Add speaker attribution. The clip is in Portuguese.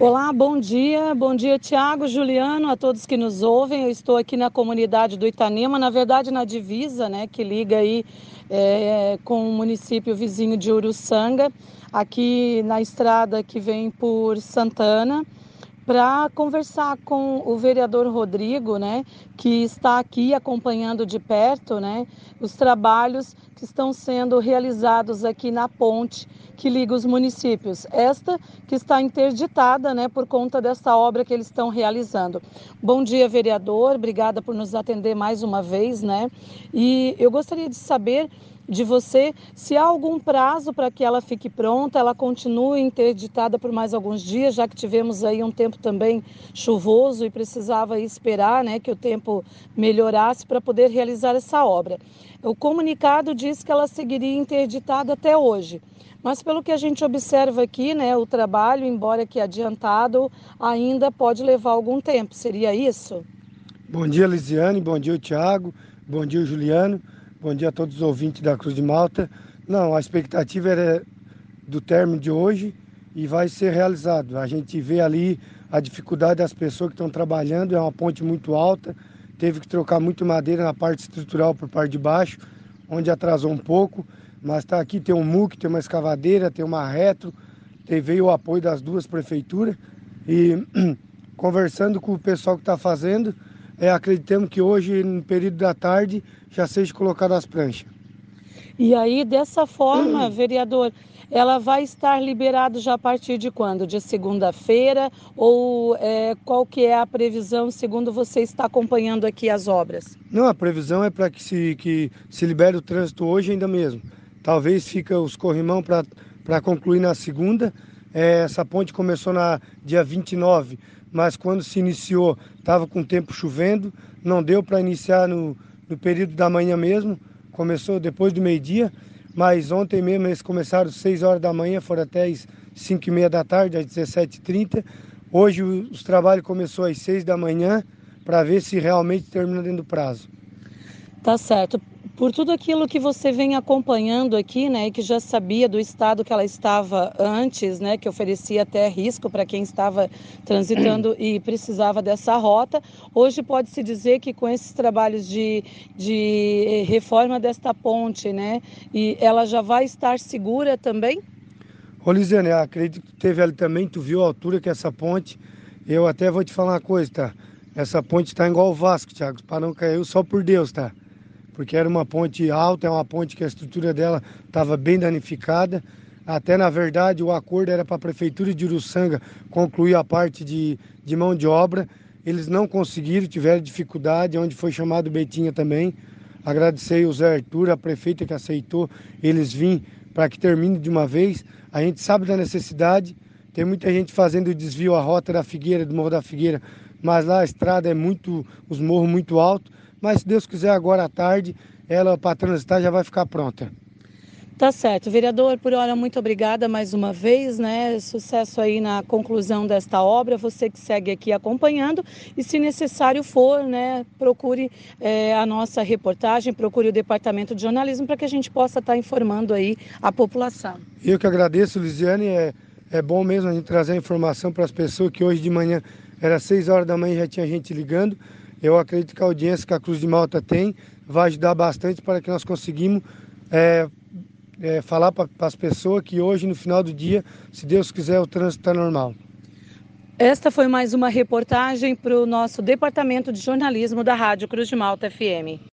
Speaker 1: Olá, bom dia. Bom dia, Tiago, Juliano, a todos que nos ouvem. Eu estou aqui na comunidade do Itanema, na verdade na divisa, né, que liga aí é, com o município vizinho de Uruçanga, aqui na estrada que vem por Santana para conversar com o vereador Rodrigo, né, que está aqui acompanhando de perto, né, os trabalhos que estão sendo realizados aqui na ponte que liga os municípios. Esta que está interditada, né, por conta dessa obra que eles estão realizando. Bom dia, vereador. Obrigada por nos atender mais uma vez, né? E eu gostaria de saber de você se há algum prazo para que ela fique pronta, ela continue interditada por mais alguns dias, já que tivemos aí um tempo também chuvoso e precisava esperar né, que o tempo melhorasse para poder realizar essa obra. O comunicado diz que ela seguiria interditada até hoje. Mas pelo que a gente observa aqui, né, o trabalho, embora que adiantado, ainda pode levar algum tempo. Seria isso?
Speaker 2: Bom dia, Lisiane. Bom dia, Tiago. Bom dia, Juliano. Bom dia a todos os ouvintes da Cruz de Malta. Não, a expectativa era do término de hoje e vai ser realizado. A gente vê ali a dificuldade das pessoas que estão trabalhando, é uma ponte muito alta, teve que trocar muito madeira na parte estrutural por parte de baixo, onde atrasou um pouco, mas está aqui, tem um MUC, tem uma escavadeira, tem uma retro, veio o apoio das duas prefeituras e conversando com o pessoal que está fazendo, é, acreditamos que hoje, no período da tarde, já seja colocado as pranchas.
Speaker 1: E aí, dessa forma, vereador, ela vai estar liberada já a partir de quando? De segunda-feira? Ou é, qual que é a previsão, segundo você está acompanhando aqui as obras?
Speaker 2: Não, a previsão é para que se, que se libere o trânsito hoje ainda mesmo. Talvez fica os corrimão para concluir na segunda. É, essa ponte começou na dia 29 mas quando se iniciou estava com o tempo chovendo, não deu para iniciar no, no período da manhã mesmo, começou depois do meio-dia, mas ontem mesmo eles começaram às 6 horas da manhã, foram até às 5 e meia da tarde, às 17h30. Hoje os trabalhos começou às 6 da manhã para ver se realmente termina dentro do prazo.
Speaker 1: Tá certo por tudo aquilo que você vem acompanhando aqui, né, e que já sabia do estado que ela estava antes, né, que oferecia até risco para quem estava transitando e precisava dessa rota. Hoje pode-se dizer que com esses trabalhos de, de reforma desta ponte, né, e ela já vai estar segura também?
Speaker 2: Ô Lisiane, acredito que teve ali também, tu viu a altura que essa ponte, eu até vou te falar uma coisa, tá? Essa ponte está igual o Vasco, Thiago, para não cair só por Deus, tá? Porque era uma ponte alta, é uma ponte que a estrutura dela estava bem danificada. Até na verdade o acordo era para a prefeitura de Uruçanga concluir a parte de, de mão de obra. Eles não conseguiram, tiveram dificuldade, onde foi chamado Betinha também. Agradecer o Zé Arthur, a prefeita que aceitou eles vir para que termine de uma vez. A gente sabe da necessidade, tem muita gente fazendo o desvio à rota da Figueira, do Morro da Figueira, mas lá a estrada é muito, os morros muito altos mas se Deus quiser agora à tarde, ela para transitar já vai ficar pronta.
Speaker 1: Tá certo. Vereador, por hora, muito obrigada mais uma vez, né? Sucesso aí na conclusão desta obra. Você que segue aqui acompanhando e, se necessário for, né, procure é, a nossa reportagem, procure o Departamento de Jornalismo para que a gente possa estar tá informando aí a população.
Speaker 2: Eu que agradeço, Lisiane. É, é bom mesmo a gente trazer a informação para as pessoas que hoje de manhã, era 6 horas da manhã, já tinha gente ligando. Eu acredito que a audiência que a Cruz de Malta tem vai ajudar bastante para que nós conseguimos é, é, falar para as pessoas que hoje, no final do dia, se Deus quiser, o trânsito está normal.
Speaker 1: Esta foi mais uma reportagem para o nosso Departamento de Jornalismo da Rádio Cruz de Malta FM.